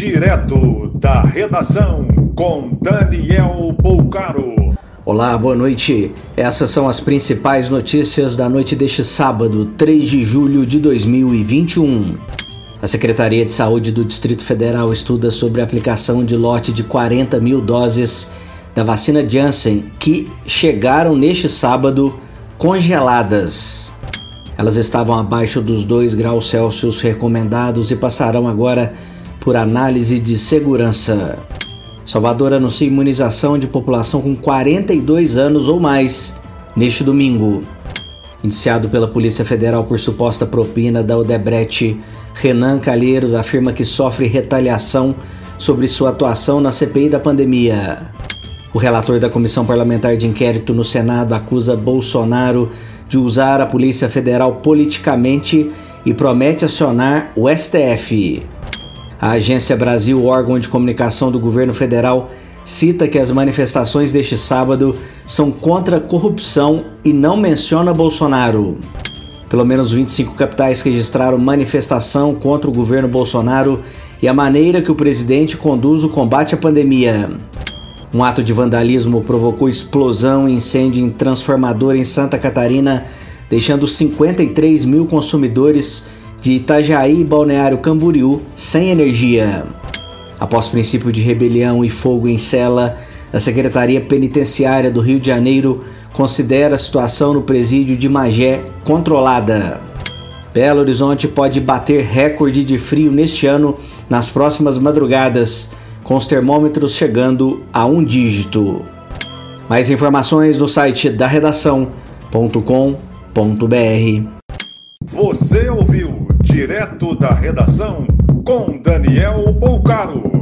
Direto da redação com Daniel Poucaro. Olá, boa noite. Essas são as principais notícias da noite deste sábado, 3 de julho de 2021. A Secretaria de Saúde do Distrito Federal estuda sobre a aplicação de lote de 40 mil doses da vacina Janssen que chegaram neste sábado congeladas. Elas estavam abaixo dos 2 graus Celsius recomendados e passarão agora por análise de segurança. Salvador anuncia imunização de população com 42 anos ou mais neste domingo. Indiciado pela Polícia Federal por suposta propina da Odebrecht, Renan Calheiros afirma que sofre retaliação sobre sua atuação na CPI da pandemia. O relator da Comissão Parlamentar de Inquérito no Senado acusa Bolsonaro de usar a Polícia Federal politicamente e promete acionar o STF. A Agência Brasil, órgão de comunicação do governo federal, cita que as manifestações deste sábado são contra a corrupção e não menciona Bolsonaro. Pelo menos 25 capitais registraram manifestação contra o governo Bolsonaro e a maneira que o presidente conduz o combate à pandemia. Um ato de vandalismo provocou explosão e incêndio em transformador em Santa Catarina, deixando 53 mil consumidores de Itajaí e Balneário Camboriú sem energia. Após princípio de rebelião e fogo em cela, a Secretaria Penitenciária do Rio de Janeiro considera a situação no presídio de Magé controlada. Belo Horizonte pode bater recorde de frio neste ano nas próximas madrugadas, com os termômetros chegando a um dígito. Mais informações no site da redação.com.br. Você ouviu direto da redação com Daniel Bolcaro.